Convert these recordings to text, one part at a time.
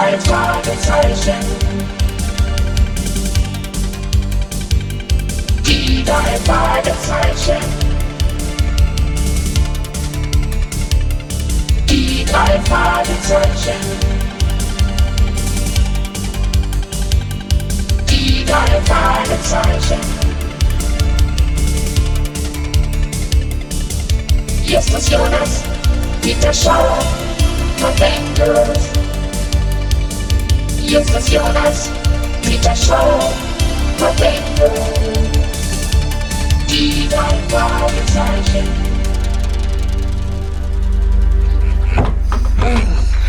drei Fragezeichen. Die drei Fragezeichen. Die drei Fragezeichen. Die drei Fragezeichen. Justus Jonas, Peter Schauer, Verwendet. Justus Jonas, Peter Schauer, Verwendet. Die drei Fragezeichen.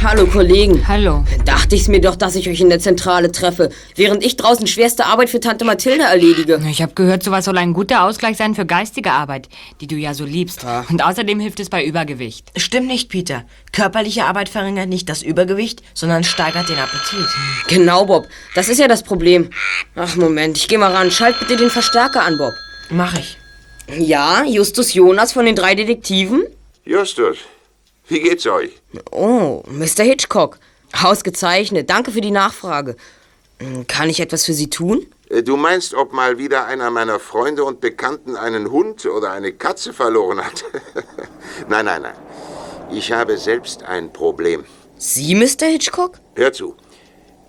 Hallo Kollegen. Hallo. Dachte ich's mir doch, dass ich euch in der Zentrale treffe, während ich draußen schwerste Arbeit für Tante Mathilde erledige. Ich habe gehört, sowas soll ein guter Ausgleich sein für geistige Arbeit, die du ja so liebst. Und außerdem hilft es bei Übergewicht. Stimmt nicht, Peter. Körperliche Arbeit verringert nicht das Übergewicht, sondern steigert den Appetit. Genau, Bob. Das ist ja das Problem. Ach, Moment, ich geh mal ran. Schalt bitte den Verstärker an, Bob. Mach ich. Ja, Justus Jonas von den drei Detektiven? Justus, wie geht's euch? Oh, Mr. Hitchcock. Ausgezeichnet. Danke für die Nachfrage. Hm, Kann ich etwas für Sie tun? Äh, Du meinst, ob mal wieder einer meiner Freunde und Bekannten einen Hund oder eine Katze verloren hat? nein, nein, nein. Ich habe selbst ein Problem. Sie, Mr. Hitchcock? Hör zu.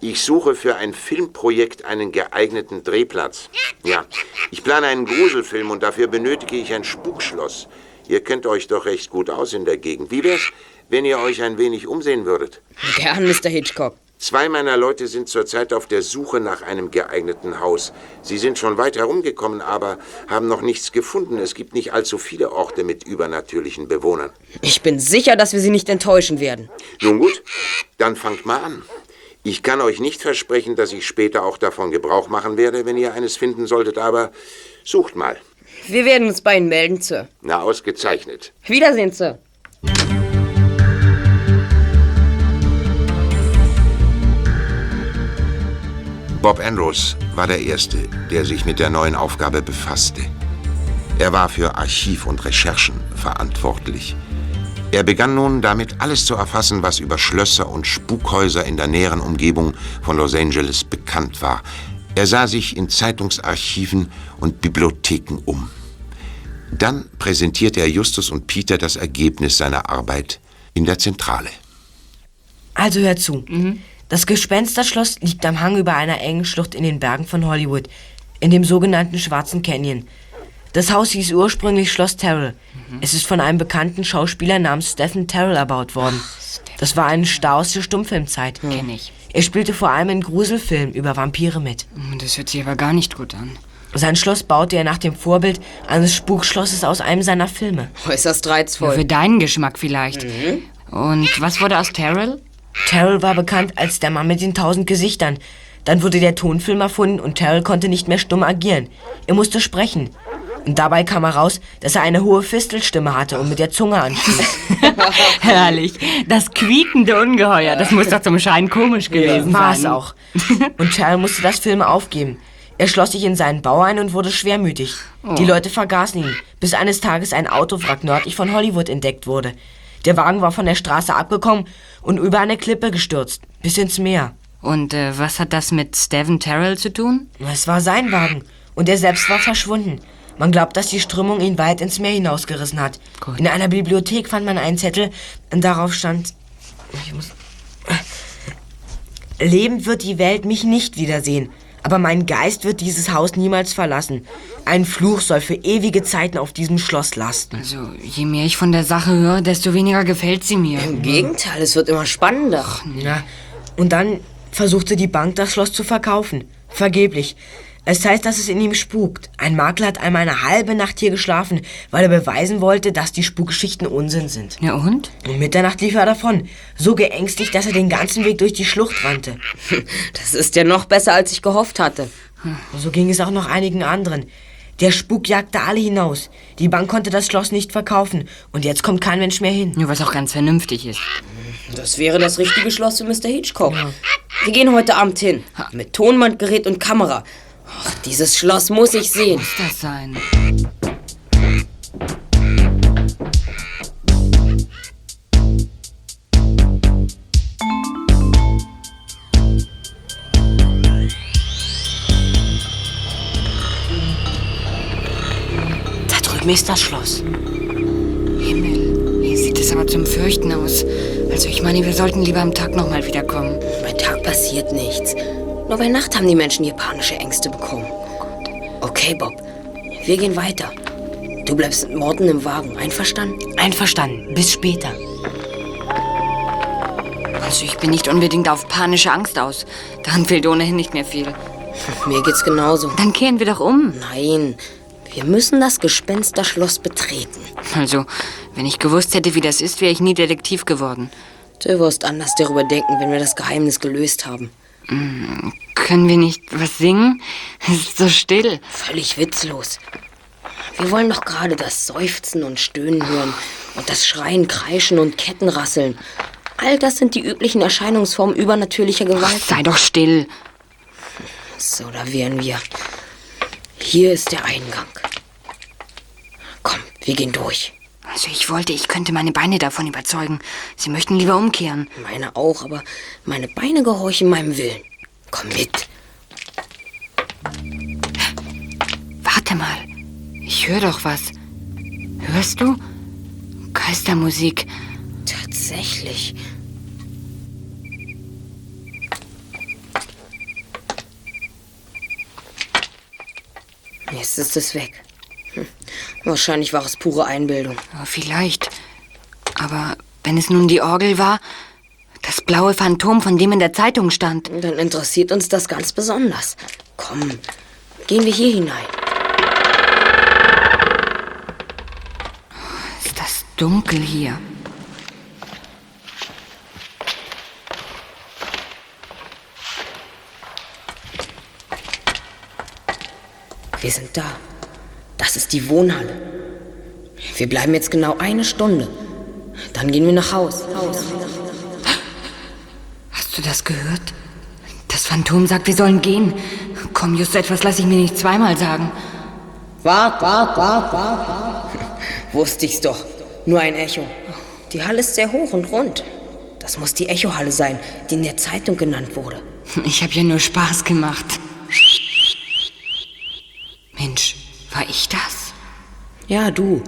Ich suche für ein Filmprojekt einen geeigneten Drehplatz. Ja, ich plane einen Gruselfilm und dafür benötige ich ein Spukschloss. Ihr kennt euch doch recht gut aus in der Gegend. Wie wär's, wenn ihr euch ein wenig umsehen würdet? Gern, Mr. Hitchcock. Zwei meiner Leute sind zurzeit auf der Suche nach einem geeigneten Haus. Sie sind schon weit herumgekommen, aber haben noch nichts gefunden. Es gibt nicht allzu viele Orte mit übernatürlichen Bewohnern. Ich bin sicher, dass wir Sie nicht enttäuschen werden. Nun gut, dann fangt mal an. Ich kann euch nicht versprechen, dass ich später auch davon Gebrauch machen werde, wenn ihr eines finden solltet, aber sucht mal. Wir werden uns bei Ihnen melden, Sir. Na, ausgezeichnet. Wiedersehen, Sir. Bob Andrews war der Erste, der sich mit der neuen Aufgabe befasste. Er war für Archiv und Recherchen verantwortlich. Er begann nun damit, alles zu erfassen, was über Schlösser und Spukhäuser in der näheren Umgebung von Los Angeles bekannt war. Er sah sich in Zeitungsarchiven und Bibliotheken um. Dann präsentierte er Justus und Peter das Ergebnis seiner Arbeit in der Zentrale. Also hör zu. Das Gespensterschloss liegt am Hang über einer engen Schlucht in den Bergen von Hollywood, in dem sogenannten Schwarzen Canyon. Das Haus hieß ursprünglich Schloss Terrell. Es ist von einem bekannten Schauspieler namens Stephen Terrell erbaut worden. Das war ein Star aus der Stummfilmzeit. Kenn ich. Er spielte vor allem in Gruselfilmen über Vampire mit. Das hört sich aber gar nicht gut an. Sein Schloss baute er nach dem Vorbild eines Spukschlosses aus einem seiner Filme. Äußerst Ja, reizvoll. für deinen Geschmack vielleicht. Und was wurde aus Terrell? Terrell war bekannt als der Mann mit den tausend Gesichtern. Dann wurde der Tonfilm erfunden und Terrell konnte nicht mehr stumm agieren. Er musste sprechen. Und dabei kam heraus, dass er eine hohe Fistelstimme hatte und mit der Zunge anstieß. Herrlich. Das quiekende Ungeheuer. Das muss doch zum Schein komisch gewesen War sein. es auch. Und Terrell musste das Film aufgeben. Er schloss sich in seinen Bau ein und wurde schwermütig. Die Leute vergaßen ihn, bis eines Tages ein Autowrack nördlich von Hollywood entdeckt wurde. Der Wagen war von der Straße abgekommen und über eine Klippe gestürzt, bis ins Meer. Und äh, was hat das mit Stephen Terrell zu tun? Es war sein Wagen und er selbst war verschwunden. Man glaubt, dass die Strömung ihn weit ins Meer hinausgerissen hat. Gut. In einer Bibliothek fand man einen Zettel und darauf stand: ich muss, Lebend wird die Welt mich nicht wiedersehen, aber mein Geist wird dieses Haus niemals verlassen. Ein Fluch soll für ewige Zeiten auf diesem Schloss lasten. Also, je mehr ich von der Sache höre, desto weniger gefällt sie mir. Im Gegenteil, es wird immer spannender. Ja. Und dann versuchte die Bank, das Schloss zu verkaufen. Vergeblich. Es heißt, dass es in ihm spukt. Ein Makler hat einmal eine halbe Nacht hier geschlafen, weil er beweisen wollte, dass die Spukgeschichten Unsinn sind. Ja, und? Um Mitternacht lief er davon, so geängstigt, dass er den ganzen Weg durch die Schlucht rannte. Das ist ja noch besser, als ich gehofft hatte. So ging es auch noch einigen anderen. Der Spuk jagte alle hinaus. Die Bank konnte das Schloss nicht verkaufen und jetzt kommt kein Mensch mehr hin. Ja, was auch ganz vernünftig ist. Das wäre das richtige Schloss für Mr. Hitchcock. Wir gehen heute Abend hin. Mit Tonbandgerät und Kamera. Ach, dieses Schloss muss ich sehen. Muss das sein? Da drüben ist das Schloss. Himmel, hier sieht es aber zum Fürchten aus. Also ich meine, wir sollten lieber am Tag nochmal wiederkommen. Bei Tag passiert nichts. Nur bei Nacht haben die Menschen hier panische Ängste bekommen. Okay, Bob. Wir gehen weiter. Du bleibst mit Morten im Wagen. Einverstanden? Einverstanden. Bis später. Also ich bin nicht unbedingt auf panische Angst aus. Daran fehlt ohnehin nicht mehr viel. Mir geht's genauso. Dann kehren wir doch um. Nein, wir müssen das Gespensterschloss betreten. Also, wenn ich gewusst hätte, wie das ist, wäre ich nie Detektiv geworden. Du wirst anders darüber denken, wenn wir das Geheimnis gelöst haben. Können wir nicht was singen? Es ist so still. Völlig witzlos. Wir wollen doch gerade das Seufzen und Stöhnen hören und das Schreien, Kreischen und Kettenrasseln. All das sind die üblichen Erscheinungsformen übernatürlicher Gewalt. Sei doch still. So, da wären wir. Hier ist der Eingang. Komm, wir gehen durch. Also ich wollte, ich könnte meine Beine davon überzeugen. Sie möchten lieber umkehren. Meine auch, aber meine Beine gehorchen meinem Willen. Komm mit. Warte mal. Ich höre doch was. Hörst du? Geistermusik. Tatsächlich. Jetzt ist es weg. Wahrscheinlich war es pure Einbildung. Ja, vielleicht. Aber wenn es nun die Orgel war, das blaue Phantom, von dem in der Zeitung stand. Dann interessiert uns das ganz besonders. Komm, gehen wir hier hinein. Ist das dunkel hier? Wir sind da. Das ist die Wohnhalle. Wir bleiben jetzt genau eine Stunde. Dann gehen wir nach Haus. Haus. Hast du das gehört? Das Phantom sagt, wir sollen gehen. Komm, just etwas lasse ich mir nicht zweimal sagen. Wart, wart, wart, wart, wart. Wusste ich's doch. Nur ein Echo. Die Halle ist sehr hoch und rund. Das muss die Echohalle sein, die in der Zeitung genannt wurde. Ich habe ja nur Spaß gemacht. Mensch, war ich das? Ja, du.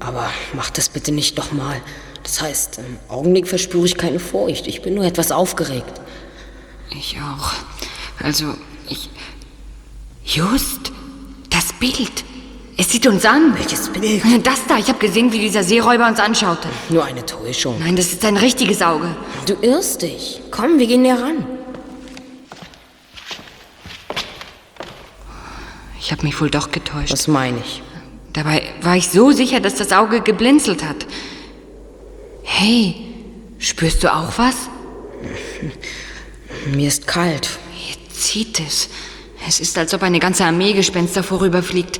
Aber mach das bitte nicht nochmal. Das heißt, im Augenblick verspüre ich keine Furcht. Ich bin nur etwas aufgeregt. Ich auch. Also, ich. Just, das Bild. Es sieht uns an. Welches Bild? Das da, ich habe gesehen, wie dieser Seeräuber uns anschaute. Nur eine Täuschung. Nein, das ist ein richtiges Auge. Du irrst dich. Komm, wir gehen näher ran. Ich habe mich wohl doch getäuscht. Was meine ich? Dabei war ich so sicher, dass das Auge geblinzelt hat. Hey, spürst du auch was? Mir ist kalt. Hier zieht es. Es ist, als ob eine ganze Armee Gespenster vorüberfliegt.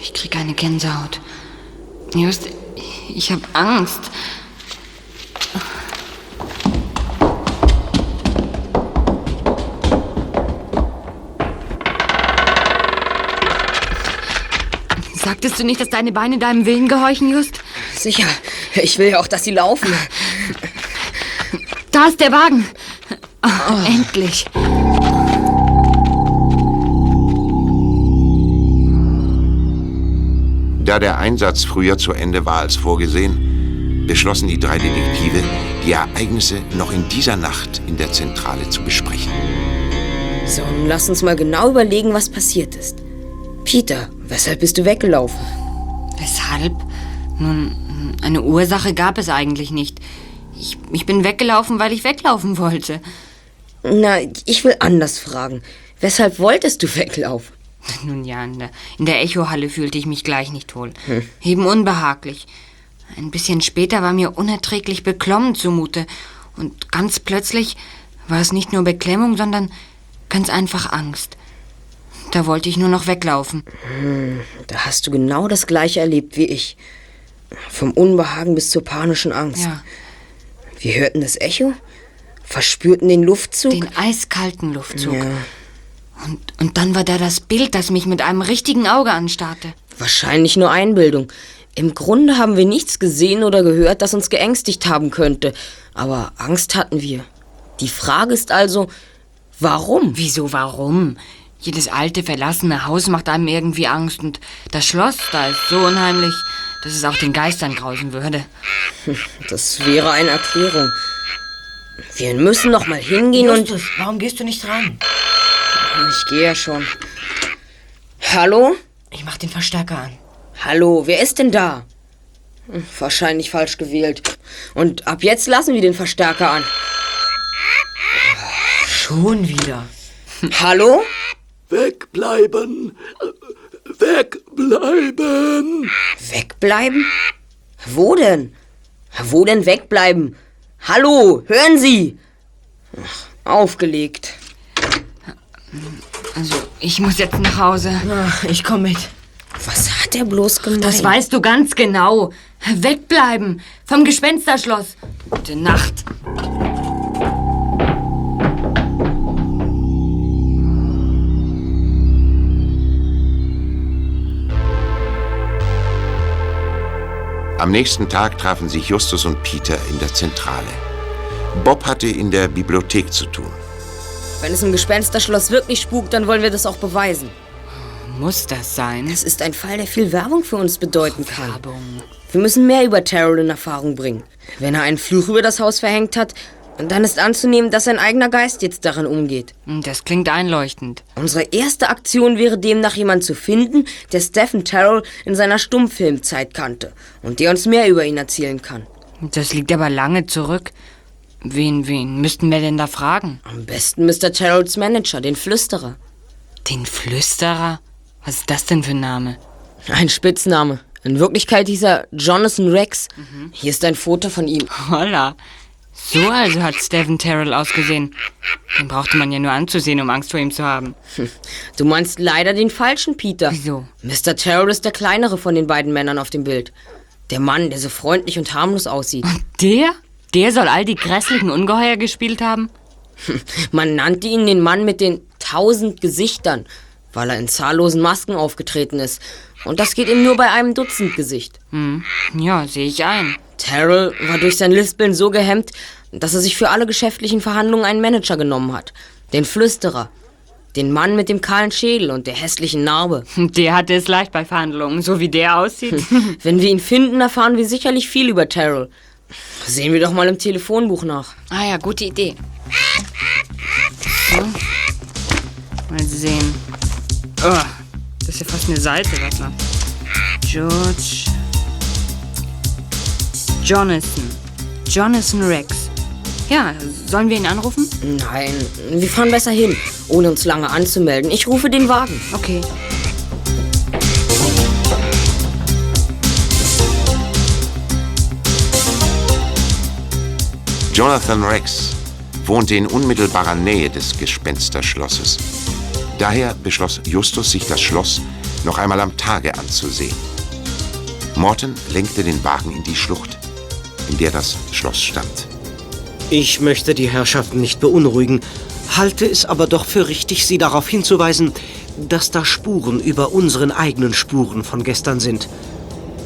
Ich krieg eine Gänsehaut. Just, ich habe Angst. Sagtest du nicht, dass deine Beine deinem Willen gehorchen, Just? Sicher. Ich will ja auch, dass sie laufen. Da ist der Wagen. Oh, Endlich. Da der Einsatz früher zu Ende war als vorgesehen, beschlossen die drei Detektive, die Ereignisse noch in dieser Nacht in der Zentrale zu besprechen. So, nun lass uns mal genau überlegen, was passiert ist. Peter, weshalb bist du weggelaufen? Weshalb? Nun, eine Ursache gab es eigentlich nicht. Ich, ich bin weggelaufen, weil ich weglaufen wollte. Na, ich will anders fragen. Weshalb wolltest du weglaufen? Nun ja, in der, in der Echohalle fühlte ich mich gleich nicht wohl. Eben unbehaglich. Ein bisschen später war mir unerträglich beklommen zumute. Und ganz plötzlich war es nicht nur Beklemmung, sondern ganz einfach Angst. Da wollte ich nur noch weglaufen. Da hast du genau das gleiche erlebt wie ich. Vom Unbehagen bis zur panischen Angst. Ja, Wir hörten das Echo, verspürten den Luftzug. den eiskalten Luftzug. ja, Und, und dann war da das Bild, das mich mit einem richtigen Auge anstarrte. wahrscheinlich nur Einbildung. Im Grunde haben wir nichts gesehen oder gehört, das uns geängstigt haben könnte. Aber Angst hatten wir. Die Frage ist also, warum? Wieso, warum? Jedes alte, verlassene Haus macht einem irgendwie Angst und das Schloss, da ist so unheimlich, dass es auch den Geistern grausen würde. Das wäre eine Erklärung. Wir müssen noch mal hingehen Justus, warum gehst du nicht ran? und... Ich gehe ja schon. Hallo? Ich mach den Verstärker an. Hallo, wer ist denn da? Wahrscheinlich falsch gewählt. Und ab jetzt lassen wir den Verstärker an. Schon wieder. Hallo? Wegbleiben! Wegbleiben! Wegbleiben? Wo denn? Wo denn wegbleiben? Hallo, hören Sie? Ach, aufgelegt. Also, ich muss jetzt nach Hause. Ach, ich komm mit. Was hat er bloß gemeint? Das weißt du ganz genau. Wegbleiben vom Gespensterschloss. Gute Nacht. Am nächsten Tag trafen sich Justus und Peter in der Zentrale. Bob hatte in der Bibliothek zu tun. Wenn es im Gespensterschloss wirklich spukt, dann wollen wir das auch beweisen. Muss das sein? Es ist ein Fall, der viel Werbung für uns bedeuten kann. Werbung. Wir müssen mehr über Terrell in Erfahrung bringen. Wenn er einen Fluch über das Haus verhängt hat, dann ist anzunehmen, dass sein eigener Geist jetzt darin umgeht. Hm, Das klingt einleuchtend. Unsere erste Aktion wäre demnach jemand zu finden, der Stephen Terrell in seiner Stummfilmzeit kannte und der uns mehr über ihn erzählen kann. Das liegt aber lange zurück. Wen, wen müssten wir denn da fragen? Am besten Mr. Terrells Manager, den Flüsterer. Den Flüsterer? Was ist das denn für ein Name? Ein Spitzname. In Wirklichkeit hieß er Jonathan Rex. Hier ist ein Foto von ihm. Holla. So also hat Stephen Terrell ausgesehen. Den brauchte man ja nur anzusehen, um Angst vor ihm zu haben. Du meinst leider den falschen Peter. Wieso? Mr. Terrell ist der kleinere von den beiden Männern auf dem Bild. Der Mann, der so freundlich und harmlos aussieht. Der? Der soll all die grässlichen Ungeheuer gespielt haben? Man nannte ihn den Mann mit den tausend Gesichtern, weil er in zahllosen Masken aufgetreten ist. Und das geht ihm nur bei einem Dutzend Gesicht. Hm. Ja, sehe ich ein. Terrell war durch sein Lispeln so gehemmt, dass er sich für alle geschäftlichen Verhandlungen einen Manager genommen hat. Den Flüsterer. Den Mann mit dem kahlen Schädel und der hässlichen Narbe. Der hatte es leicht bei Verhandlungen, so wie der aussieht. Wenn wir ihn finden, erfahren wir sicherlich viel über Terrell. Sehen wir doch mal im Telefonbuch nach. ah ja, gute Idee. So. Mal sehen. Oh, ist ja fast eine Seite, warte mal. George. Jonathan. Jonathan Rex. Ja, sollen wir ihn anrufen? Nein, wir fahren besser hin, ohne uns lange anzumelden. Ich rufe den Wagen. Okay. Jonathan Rex wohnte in unmittelbarer Nähe des Gespensterschlosses. Daher beschloss Justus, sich das Schloss noch einmal am Tage anzusehen. Morton lenkte den Wagen in die Schlucht, in der das Schloss stand. Ich möchte die Herrschaften nicht beunruhigen, halte es aber doch für richtig, Sie darauf hinzuweisen, dass da Spuren über unseren eigenen Spuren von gestern sind.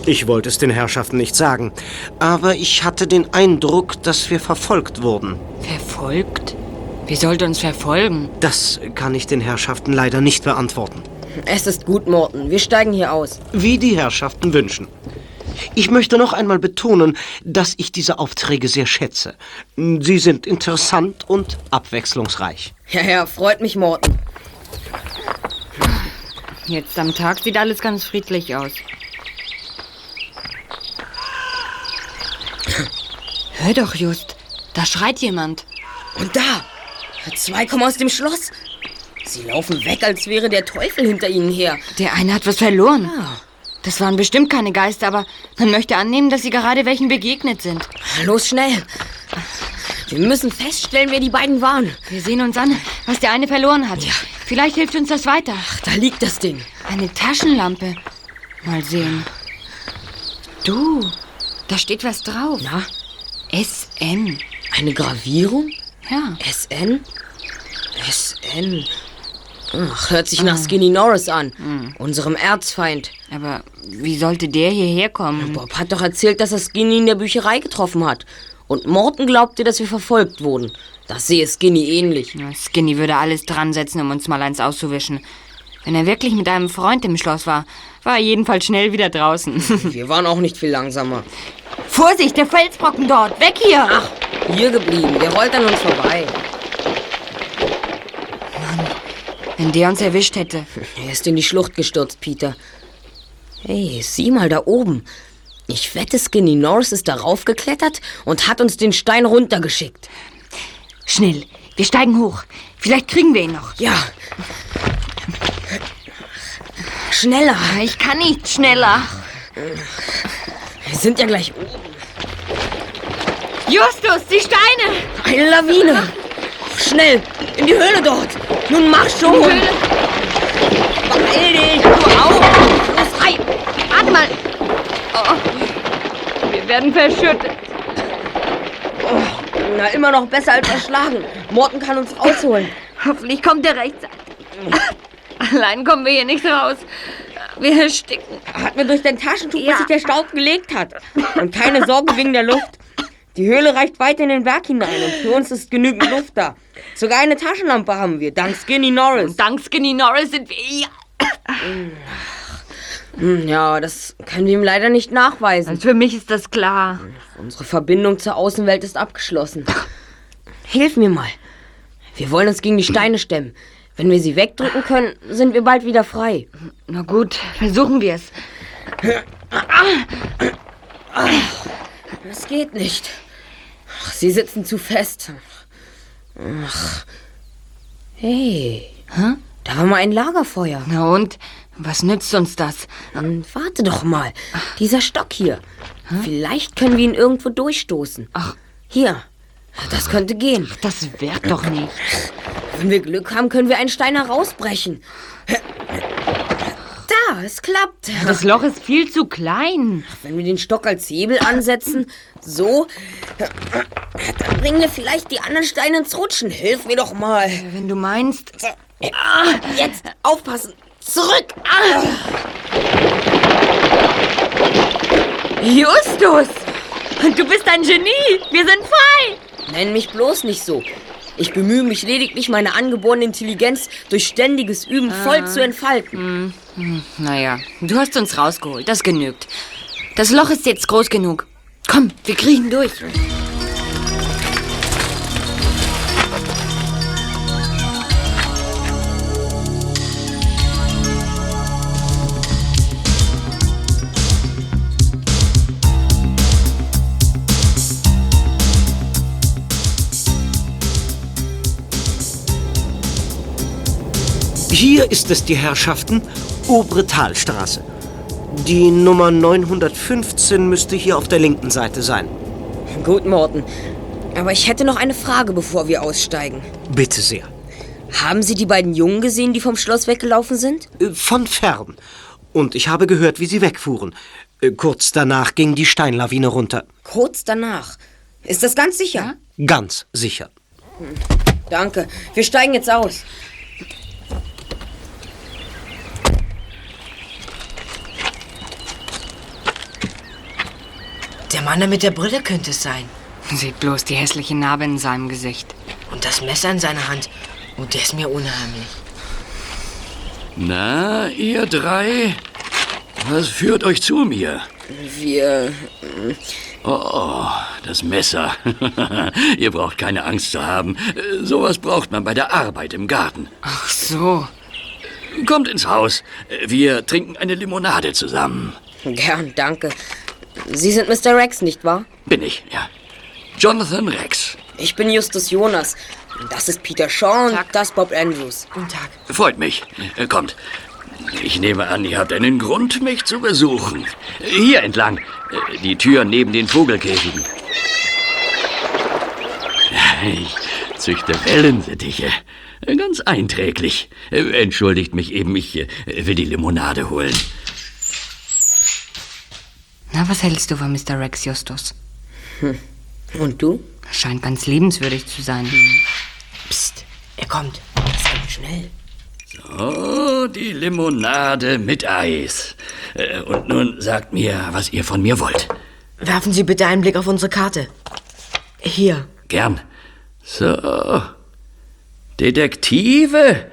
Ich wollte es den Herrschaften nicht sagen, aber ich hatte den Eindruck, dass wir verfolgt wurden. Verfolgt? Wer sollte uns verfolgen? Das kann ich den Herrschaften leider nicht beantworten. Es ist gut, Morton. Wir steigen hier aus. Wie die Herrschaften wünschen. Ich möchte noch einmal betonen, dass ich diese Aufträge sehr schätze. Sie sind interessant und abwechslungsreich. Ja, ja, freut mich, Morton. Jetzt am Tag sieht alles ganz friedlich aus. Hör doch, Just. Da schreit jemand. Und da! Zwei kommen aus dem Schloss. Sie laufen weg, als wäre der Teufel hinter ihnen her. Der eine hat was verloren. Das waren bestimmt keine Geister, aber man möchte annehmen, dass sie gerade welchen begegnet sind. Los, schnell! Wir müssen feststellen, wer die beiden waren. Wir sehen uns an, was der eine verloren hat. Vielleicht hilft uns das weiter. Da liegt das Ding. Eine Taschenlampe. Mal sehen. Du, da steht was drauf. Na, SN. eine Gravierung? Ja. SN? SN. Ach, hört sich nach Skinny Norris an. Unserem Erzfeind. Aber wie sollte der hierher kommen? Bob hat doch erzählt, dass er Skinny in der Bücherei getroffen hat. Und Morton glaubte, dass wir verfolgt wurden. Das sehe Skinny ähnlich. Ja, Skinny würde alles dran setzen, um uns mal eins auszuwischen. Wenn er wirklich mit einem Freund im Schloss war, war er jedenfalls schnell wieder draußen. Wir waren auch nicht viel langsamer. Vorsicht, der Felsbrocken dort! Weg hier! Ach, hier geblieben. Der rollt an uns vorbei. Wenn der uns erwischt hätte. Er ist in die Schlucht gestürzt, Peter. Hey, sieh mal da oben. Ich wette, Skinny Norris ist darauf geklettert und hat uns den Stein runtergeschickt. Schnell, wir steigen hoch. Vielleicht kriegen wir ihn noch. Ja. Schneller. Ich kann nicht schneller. Wir sind ja gleich oben. Justus, die Steine! Eine Lawine. Schnell, in die Höhle dort. Nun mach schon. Beeil dich. Du auch. Los, rein. Warte mal! Oh, wir werden verschüttet. Na, immer noch besser als erschlagen. Morten kann uns rausholen. Hoffentlich kommt er rechtzeitig. Allein kommen wir hier nicht raus. Wir ersticken. Hat mir durch dein Taschentuch, Ja. bis sich der Staub gelegt hat. Und keine Sorge wegen der Luft. Die Höhle reicht weit in den Berg hinein und für uns ist genügend Luft da. Sogar eine Taschenlampe haben wir, dank Skinny Norris. Dank Skinny Norris sind wir hier. Hm, Ja, das können wir ihm leider nicht nachweisen. Also für mich ist das klar. Unsere Verbindung zur Außenwelt ist abgeschlossen. Hilf mir mal. Wir wollen uns gegen die Steine stemmen. Wenn wir sie wegdrücken können, sind wir bald wieder frei. Na gut, versuchen wir es. Das geht nicht. Ach, sie sitzen zu fest. Ach. Hey. Da war mal ein Lagerfeuer. Na und? Was nützt uns das? Hm, Warte doch mal. Dieser Stock hier. Vielleicht können wir ihn irgendwo durchstoßen. Ach. Hier. Das könnte gehen. Das wird doch nicht. Wenn wir Glück haben, können wir einen Stein herausbrechen. Es klappt. Das Loch ist viel zu klein. Wenn wir den Stock als Hebel ansetzen, so, dann bringen wir vielleicht die anderen Steine ins Rutschen. Hilf mir doch mal. Wenn du meinst. Jetzt aufpassen. Zurück. Ah. Justus! Du bist ein Genie! Wir sind frei! Nenn mich bloß nicht so. Ich bemühe mich lediglich, meine angeborene Intelligenz durch ständiges Üben voll zu entfalten. Naja, du hast uns rausgeholt. Das genügt. Das Loch ist jetzt groß genug. Komm, wir kriechen durch. Hier ist es, die Herrschaften, obere Talstraße. Die Nummer 915 müsste hier auf der linken Seite sein. Gut, Morten. Aber ich hätte noch eine Frage, bevor wir aussteigen. Bitte sehr. Haben Sie die beiden Jungen gesehen, die vom Schloss weggelaufen sind? Äh, Von fern. Und ich habe gehört, wie sie wegfuhren. Äh, Kurz danach ging die Steinlawine runter. Kurz danach. Ist das ganz sicher? Ganz sicher. Danke. Wir steigen jetzt aus. Der Mann da mit der Brille könnte es sein. Seht bloß die hässliche Narbe in seinem Gesicht. Und das Messer in seiner Hand. Oh, der ist mir unheimlich. Na, ihr drei? Was führt euch zu mir? Wir. Oh, das Messer. ihr braucht keine Angst zu haben. Sowas braucht man bei der Arbeit im Garten. Ach so. Kommt ins Haus. Wir trinken eine Limonade zusammen. Gern, danke. Sie sind Mr. Rex, nicht wahr? Bin ich, ja. Jonathan Rex. Ich bin Justus Jonas. Das ist Peter Shaw und das Bob Andrews. Guten Tag. Freut mich. Äh, Kommt. Ich nehme an, ihr habt einen Grund, mich zu besuchen. Hier entlang. Äh, Die Tür neben den Vogelkäfigen. Ich züchte Wellensittiche. Ganz einträglich. Äh, Entschuldigt mich eben, ich will die Limonade holen. Na, was hältst du von Mr. Rex Justus? Und du? Scheint ganz liebenswürdig zu sein. Psst, er kommt. Das geht schnell. Oh, die Limonade mit Eis. Äh, Und nun sagt mir, was ihr von mir wollt. Werfen Sie bitte einen Blick auf unsere Karte. Hier. Gern. So. Detektive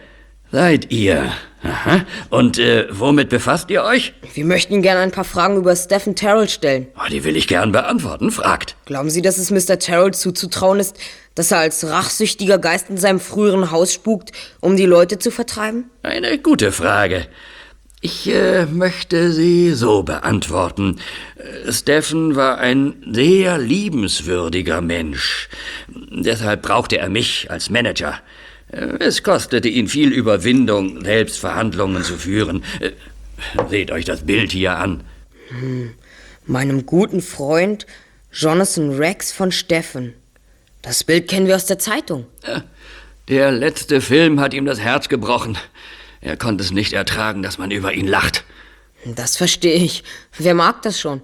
seid ihr. Aha. Und äh, womit befasst ihr euch? Wir möchten gerne ein paar Fragen über Stephen Terrell stellen. Oh, die will ich gern beantworten. Fragt. Glauben Sie, dass es Mr. Terrell zuzutrauen ist, dass er als rachsüchtiger Geist in seinem früheren Haus spukt, um die Leute zu vertreiben? Eine gute Frage. Ich äh, möchte sie so beantworten. Äh, Stephen war ein sehr liebenswürdiger Mensch. Deshalb brauchte er mich als Manager. Äh, Es kostete ihn viel Überwindung, selbst Verhandlungen zu führen. Äh, Seht euch das Bild hier an. Meinem guten Freund Jonathan Rex von Steffen. Das Bild kennen wir aus der Zeitung. Der letzte Film hat ihm das Herz gebrochen. Er konnte es nicht ertragen, dass man über ihn lacht. Das verstehe ich. Wer mag das schon?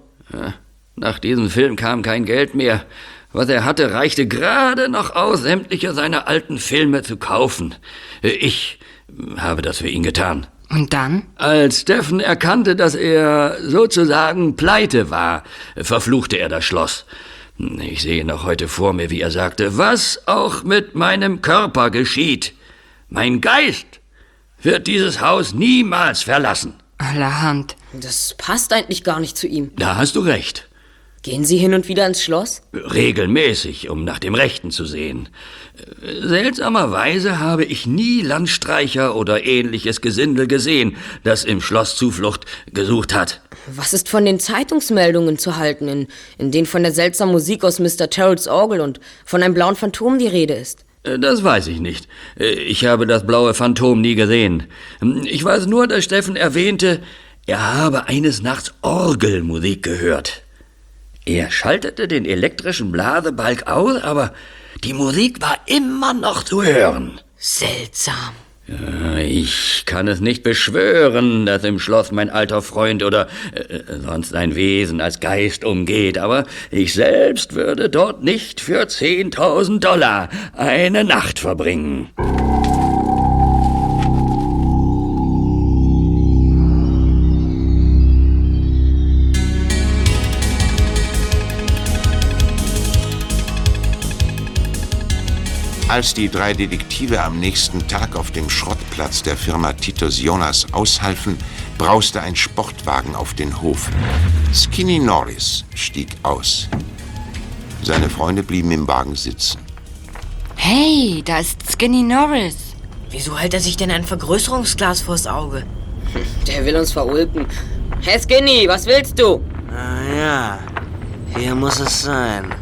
Nach diesem Film kam kein Geld mehr. Was er hatte, reichte gerade noch aus, sämtliche seiner alten Filme zu kaufen. Ich habe das für ihn getan. Und dann? Als Steffen erkannte, dass er sozusagen pleite war, verfluchte er das Schloss. Ich sehe noch heute vor mir, wie er sagte, was auch mit meinem Körper geschieht. Mein Geist wird dieses Haus niemals verlassen. Allerhand. Das passt eigentlich gar nicht zu ihm. Da hast du recht. Gehen Sie hin und wieder ins Schloss? Regelmäßig, um nach dem Rechten zu sehen. Seltsamerweise habe ich nie Landstreicher oder ähnliches Gesindel gesehen, das im Schloss Zuflucht gesucht hat. Was ist von den Zeitungsmeldungen zu halten, in, in denen von der seltsamen Musik aus Mr. Terrells Orgel und von einem blauen Phantom die Rede ist? Äh, Das weiß ich nicht. Äh, Ich habe das blaue Phantom nie gesehen. Hm, Ich weiß nur, dass Steffen erwähnte, er habe eines Nachts Orgelmusik gehört. Er schaltete den elektrischen Blasebalg aus, aber die Musik war immer noch zu hören. Seltsam. Ich kann es nicht beschwören, dass im Schloss mein alter Freund oder äh, sonst ein Wesen als Geist umgeht, aber ich selbst würde dort nicht für 10.000 Dollar eine Nacht verbringen. Als die drei Detektive am nächsten Tag auf dem Schrottplatz der Firma Titus Jonas aushalfen, brauste ein Sportwagen auf den Hof. Skinny Norris stieg aus. Seine Freunde blieben im Wagen sitzen. Hey, da ist Skinny Norris. Wieso hält er sich denn ein Vergrößerungsglas vors Auge? Der will uns verulken. Hey Skinny, was willst du? Ah ja, hier muss es sein.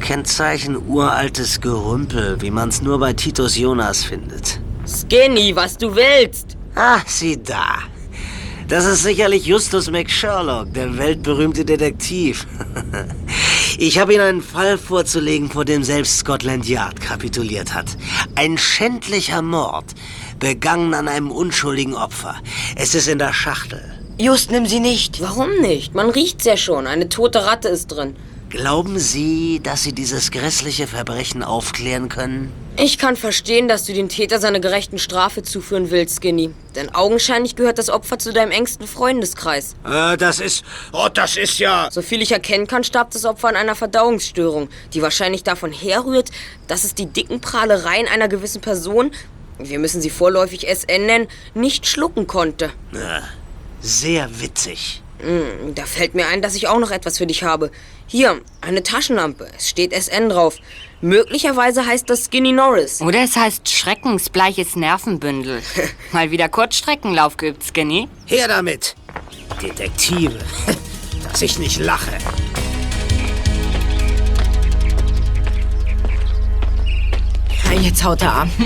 Kennzeichen uraltes Gerümpel, wie man's nur bei Titus Jonas findet. Skinny, was du willst? Ah, sieh da. Das ist sicherlich Justus McSherlock, der weltberühmte Detektiv. Ich habe Ihnen einen Fall vorzulegen, vor dem selbst Scotland Yard kapituliert hat. Ein schändlicher Mord, begangen an einem unschuldigen Opfer. Es ist in der Schachtel. Just, nimm sie nicht. Warum nicht? Man riecht's ja schon. Eine tote Ratte ist drin. Glauben Sie, dass Sie dieses grässliche Verbrechen aufklären können? Ich kann verstehen, dass du den Täter seiner gerechten Strafe zuführen willst, Skinny. Denn augenscheinlich gehört das Opfer zu deinem engsten Freundeskreis. Äh, das ist... Oh, das ist ja... Soviel ich erkennen kann, starb das Opfer an einer Verdauungsstörung, die wahrscheinlich davon herrührt, dass es die dicken Prahlereien einer gewissen Person, wir müssen sie vorläufig SN nennen, nicht schlucken konnte. Sehr witzig. Hm, Da fällt mir ein, dass ich auch noch etwas für dich habe. Hier, eine Taschenlampe. Es steht SN drauf. Möglicherweise heißt das Skinny Norris. Oder es heißt schreckensbleiches Nervenbündel. Mal wieder Kurzstreckenlauf geübt, Skinny. Her damit! Detektive, dass ich nicht lache. Ja, jetzt haut er ab.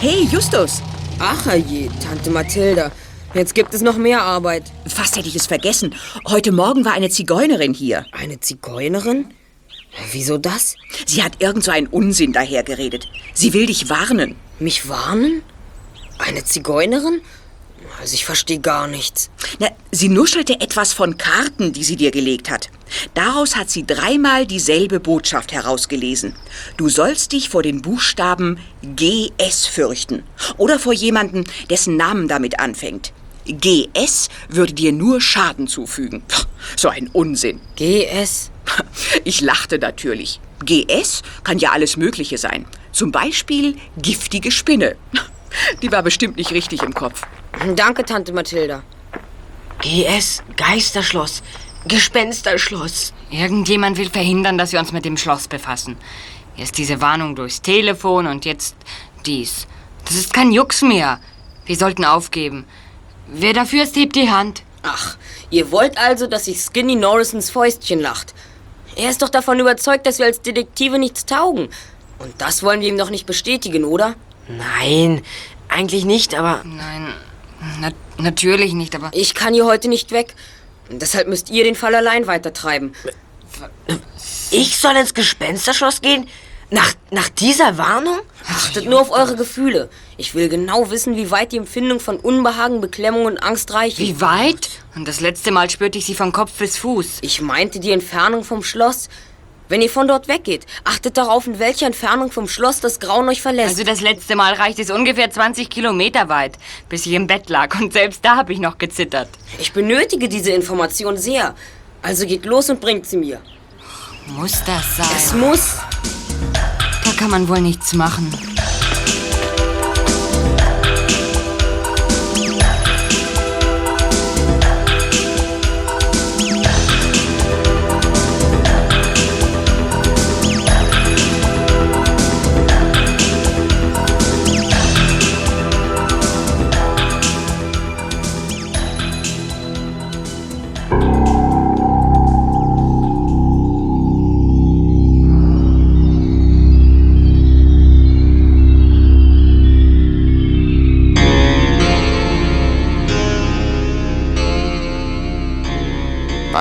Hey, Justus! Ach je, Tante Mathilda. Jetzt gibt es noch mehr Arbeit. Fast hätte ich es vergessen. Heute Morgen war eine Zigeunerin hier. Eine Zigeunerin? Wieso das? Sie hat irgend so einen Unsinn dahergeredet. Sie will dich warnen. Mich warnen? Eine Zigeunerin? Also ich verstehe gar nichts. Na, sie nuschelte etwas von Karten, die sie dir gelegt hat. Daraus hat sie dreimal dieselbe Botschaft herausgelesen. Du sollst dich vor den Buchstaben GS fürchten. Oder vor jemanden, dessen Namen damit anfängt. GS würde dir nur Schaden zufügen. So ein Unsinn. GS? Ich lachte natürlich. GS kann ja alles Mögliche sein. Zum Beispiel giftige Spinne. Die war bestimmt nicht richtig im Kopf. Danke, Tante Mathilda. GS, Geisterschloss, Gespensterschloss. Irgendjemand will verhindern, dass wir uns mit dem Schloss befassen. Erst diese Warnung durchs Telefon und jetzt dies. Das ist kein Jux mehr. Wir sollten aufgeben. Wer dafür ist, hebt die Hand. Ach, ihr wollt also, dass sich Skinny Norrisons Fäustchen lacht. Er ist doch davon überzeugt, dass wir als Detektive nichts taugen. Und das wollen wir ihm doch nicht bestätigen, oder? Nein, eigentlich nicht, aber Nein, na natürlich nicht, aber Ich kann hier heute nicht weg. Deshalb müsst ihr den Fall allein weitertreiben. ich soll ins Gespensterschloss gehen? Nach, nach dieser Warnung? Achtet nur auf eure Gefühle. Ich will genau wissen, wie weit die Empfindung von Unbehagen, Beklemmung und Angst reichen. wie weit? Und das letzte Mal spürte ich sie von Kopf bis Fuß. Ich meinte die Entfernung vom Schloss. Wenn ihr von dort weggeht, achtet darauf, in welcher Entfernung vom Schloss das Grauen euch verlässt. Also das letzte Mal reicht es ungefähr 20 Kilometer weit, bis ich im Bett lag. Und selbst da habe ich noch gezittert. ich benötige diese Information sehr. Also geht los und bringt sie mir. Muss das Es sein? muss. Da kann man wohl nichts machen.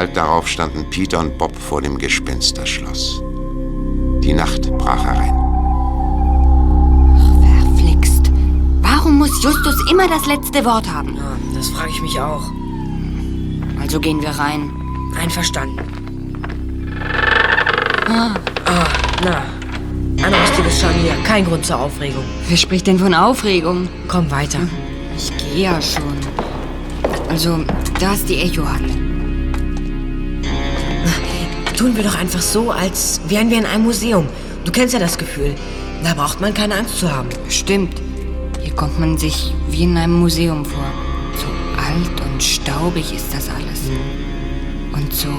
Bald darauf standen Peter und Bob vor dem Gespensterschloss. Die Nacht brach herein. Verflixt. Warum muss Justus immer das letzte Wort haben? Ja, das frage ich mich auch. Also gehen wir rein. Einverstanden. Ah, na. Ein rostiges Scharnier. Kein Grund zur Aufregung. Wer spricht denn von Aufregung? Komm weiter. Ich gehe ja schon. Also, da ist die Echohalle. Tun wir doch einfach so, als wären wir in einem Museum. Du kennst ja das Gefühl. Da braucht man keine Angst zu haben. Stimmt. Hier kommt man sich wie in einem Museum vor. So alt und staubig ist das alles. Und so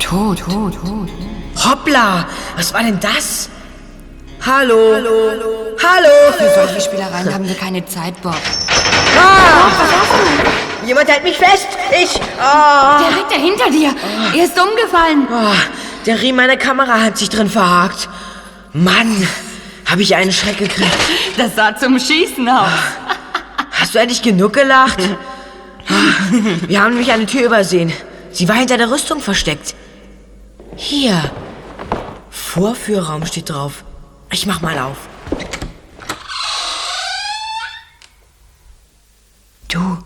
tot, tot, tot. Hoppla! Was war denn das? Hallo? Hallo? Hallo? Für solche Spielereien haben wir keine Zeit, Bob. Jemand hält mich fest! Ich! Ah! Der Ritter hinter dir. Er ist umgefallen. Ah, der Riemen meiner Kamera hat sich drin verhakt. Mann, habe ich einen Schreck gekriegt. Das sah zum Schießen aus. Hast du endlich genug gelacht? Wir haben nämlich eine Tür übersehen. Sie war hinter der Rüstung versteckt. Hier. Vorführraum steht drauf. Ich mach mal auf. Du,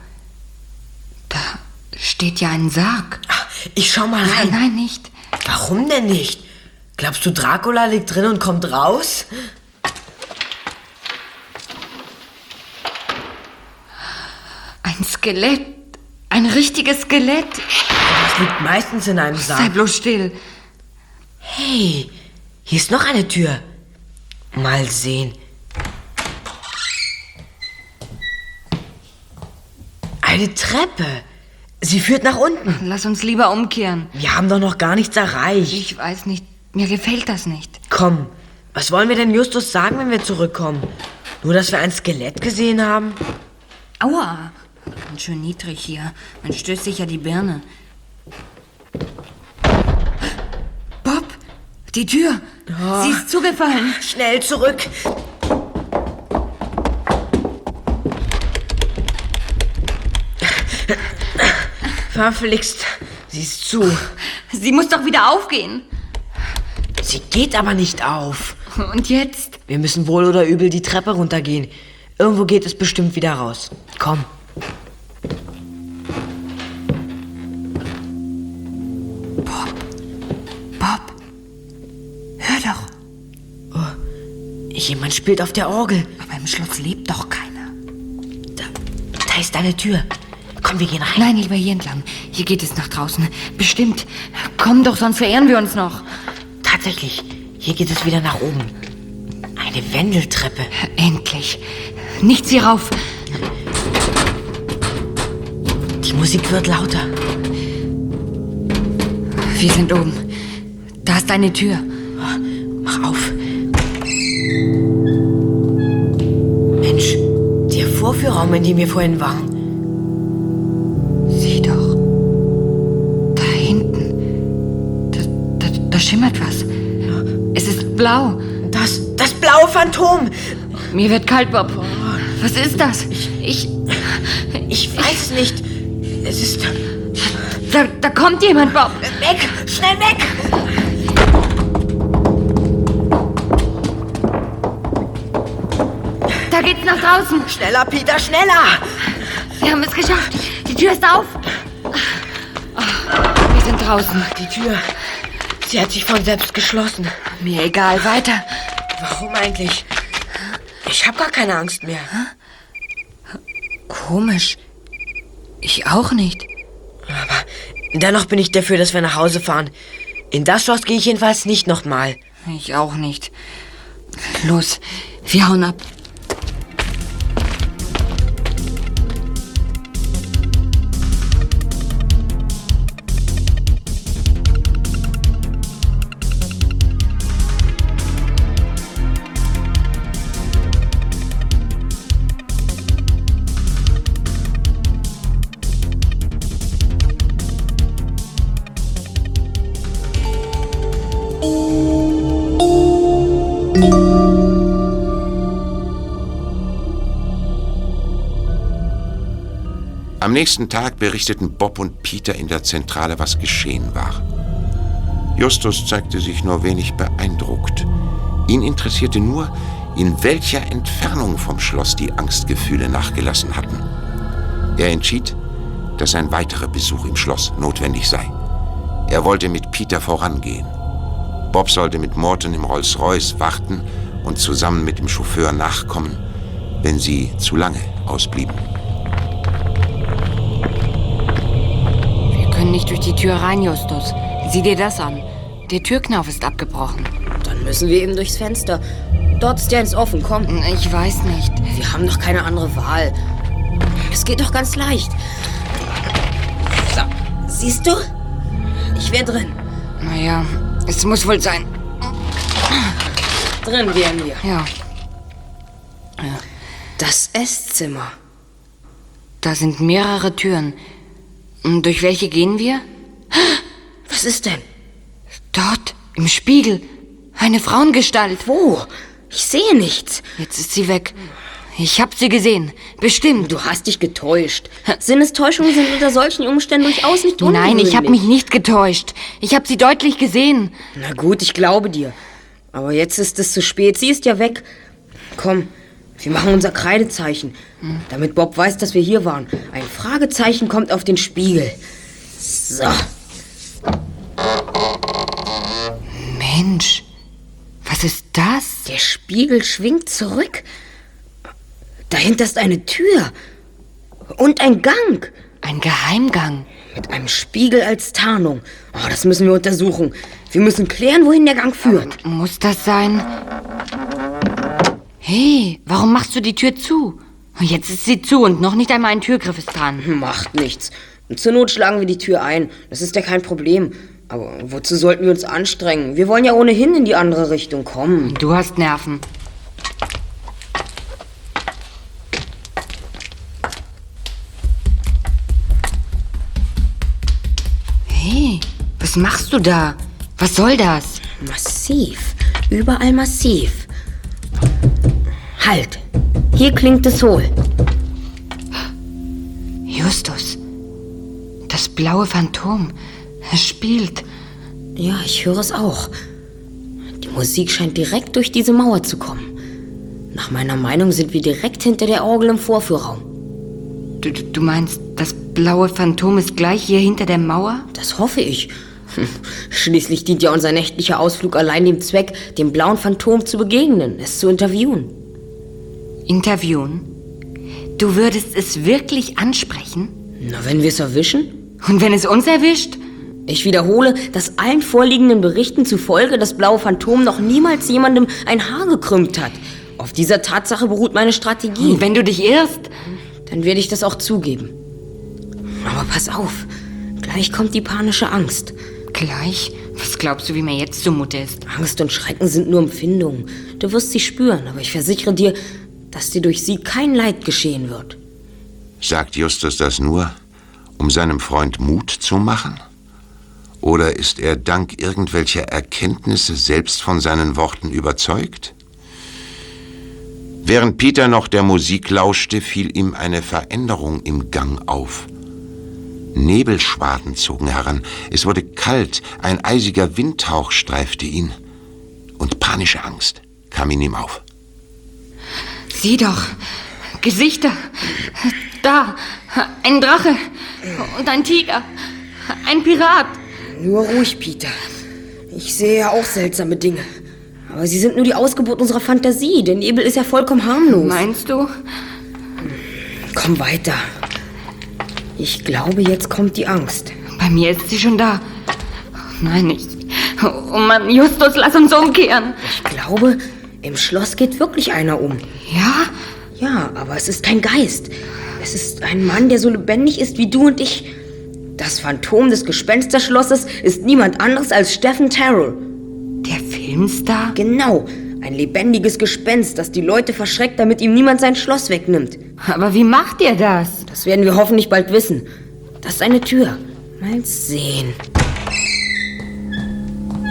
da steht ja ein Sarg. Ah, Ich schau mal Nein, rein. nein, nicht. Warum denn nicht? Glaubst du, Dracula liegt drin und kommt raus? Ein Skelett. Ein richtiges Skelett. Das liegt meistens in einem Sei Sarg. bloß still. Hey, hier ist noch eine Tür. Mal sehen. Eine Treppe. Sie führt nach unten. Lass uns lieber umkehren. Wir haben doch noch gar nichts erreicht. Ich weiß nicht, mir gefällt das nicht. Komm, was wollen wir denn Justus sagen, wenn wir zurückkommen? Nur, dass wir ein Skelett gesehen haben? Aua, ganz schön niedrig hier. Man stößt sich ja die Birne. Bob, die Tür. Sie ist zugefallen. Schnell zurück. Verflixt. Sie ist zu. Sie muss doch wieder aufgehen. Sie geht aber nicht auf. Und jetzt? Wir müssen wohl oder übel die Treppe runtergehen. Irgendwo geht es bestimmt wieder raus. Komm. Bob, hör doch. Jemand spielt auf der Orgel. Aber im Schloss lebt doch keiner. Da, da ist eine Tür. Komm, wir gehen rein. Nein, lieber hier entlang. Hier geht es nach draußen. Bestimmt. Komm doch, sonst verehren wir uns noch. Tatsächlich, hier geht es wieder nach oben. Eine Wendeltreppe. Endlich. Nichts hier rauf. Die Musik wird lauter. Wir sind oben. Da ist eine Tür. Mach auf. Mensch, der Vorführraum, in dem wir vorhin waren. Da, schimmert was. Es ist blau. Das, das blaue Phantom. Mir wird kalt, Bob. Was ist das? Ich. Ich weiß nicht. Es ist... Da, da kommt jemand, Bob. Weg! Schnell weg! Da geht's nach draußen. Schneller, Peter, schneller! Wir haben es geschafft. Die Tür ist auf. Wir sind draußen. Die Tür. Sie hat sich von selbst geschlossen. Mir egal. Weiter. Warum eigentlich? Ich habe gar keine Angst mehr. Komisch. Ich auch nicht. Aber dennoch bin ich dafür, dass wir nach Hause fahren. In das Schloss gehe ich jedenfalls nicht nochmal. Ich auch nicht. Los, wir hauen ab. Am nächsten Tag berichteten Bob und Peter in der Zentrale, was geschehen war. Justus zeigte sich nur wenig beeindruckt. Ihn interessierte nur, in welcher Entfernung vom Schloss die Angstgefühle nachgelassen hatten. Er entschied, dass ein weiterer Besuch im Schloss notwendig sei. Er wollte mit Peter vorangehen. Bob sollte mit Morton im Rolls-Royce warten und zusammen mit dem Chauffeur nachkommen, wenn sie zu lange ausblieben. Können nicht durch die Tür rein, Justus. Sieh dir das an. Der Türknauf ist abgebrochen. Dann müssen wir eben durchs Fenster. Dort ist ja eins offen, komm. Ich weiß nicht. Wir haben doch keine andere Wahl. Es geht doch ganz leicht. So, siehst du? Ich wäre drin. Naja, es muss wohl sein. Drin wären wir. Ja, Das Esszimmer. da sind mehrere Türen. Und durch welche gehen wir? Was ist denn? Dort, im Spiegel. Eine Frauengestalt. Wo? Ich sehe nichts. Jetzt ist sie weg. Ich hab sie gesehen. Bestimmt. Du hast dich getäuscht. Sinnestäuschungen sind unter solchen Umständen durchaus nicht ungewöhnlich. Nein, ich habe mich nicht getäuscht. Ich habe sie deutlich gesehen. Na gut, ich glaube dir. Aber jetzt ist es zu spät. Sie ist ja weg. Komm, wir machen unser Kreidezeichen, damit Bob weiß, dass wir hier waren. Ein Fragezeichen kommt auf den Spiegel. So. Mensch, was ist das? Der Spiegel schwingt zurück. Dahinter ist eine Tür. Und ein Gang. Ein Geheimgang. Mit einem Spiegel als Tarnung. Oh, das müssen wir untersuchen. Wir müssen klären, wohin der Gang führt. Muss das sein? Hey, warum machst du die Tür zu? Jetzt ist sie zu und noch nicht einmal ein Türgriff ist dran. Macht nichts. Zur Not schlagen wir die Tür ein. Das ist ja kein Problem. Aber wozu sollten wir uns anstrengen? Wir wollen ja ohnehin in die andere Richtung kommen. Du hast Nerven. Hey, was machst du da? Was soll das? Massiv. Überall massiv. Halt. Hier klingt es hohl. Justus, das blaue Phantom. Es spielt. Ja, ich höre es auch. Die Musik scheint direkt durch diese Mauer zu kommen. Nach meiner Meinung sind wir direkt hinter der Orgel im Vorführraum. Du, du du meinst, das blaue Phantom ist gleich hier hinter der Mauer? Das hoffe ich. Schließlich dient ja unser nächtlicher Ausflug allein dem Zweck, dem blauen Phantom zu begegnen, es zu interviewen. Interviewen? Du würdest es wirklich ansprechen? Na, wenn wir es erwischen? Und wenn es uns erwischt? Ich wiederhole, dass allen vorliegenden Berichten zufolge das blaue Phantom noch niemals jemandem ein Haar gekrümmt hat. Auf dieser Tatsache beruht meine Strategie. Und wenn du dich irrst? Dann werde ich das auch zugeben. Aber pass auf, gleich kommt die panische Angst. Gleich? Was glaubst du, wie mir jetzt zumute ist? Angst und Schrecken sind nur Empfindungen. Du wirst sie spüren, aber ich versichere dir, dass dir durch sie kein Leid geschehen wird. Sagt Justus das nur, um seinem Freund Mut zu machen? Oder ist er dank irgendwelcher Erkenntnisse selbst von seinen Worten überzeugt? Während Peter noch der Musik lauschte, fiel ihm eine Veränderung im Gang auf. Nebelschwaden zogen heran, es wurde kalt, ein eisiger Windhauch streifte ihn, und panische Angst kam in ihm auf. Sieh doch, Gesichter. Da, ein Drache und ein Tiger, ein Pirat. Nur ruhig, Peter. Ich sehe ja auch seltsame Dinge. Aber sie sind nur die Ausgeburt unserer Fantasie. Der Nebel ist ja vollkommen harmlos. Meinst du? Komm weiter. Ich glaube, jetzt kommt die Angst. Bei mir ist sie schon da. Nein, ich. Oh Mann, Justus, lass uns umkehren. Ich glaube, im Schloss geht wirklich einer um. Ja? Ja, aber es ist kein Geist. Es ist ein Mann, der so lebendig ist wie du und ich. Das Phantom des Gespensterschlosses ist niemand anderes als Stephen Terrell. Der Filmstar? Genau. Ein lebendiges Gespenst, das die Leute verschreckt, damit ihm niemand sein Schloss wegnimmt. Aber wie macht ihr das? Das werden wir hoffentlich bald wissen. Das ist eine Tür. Mal sehen.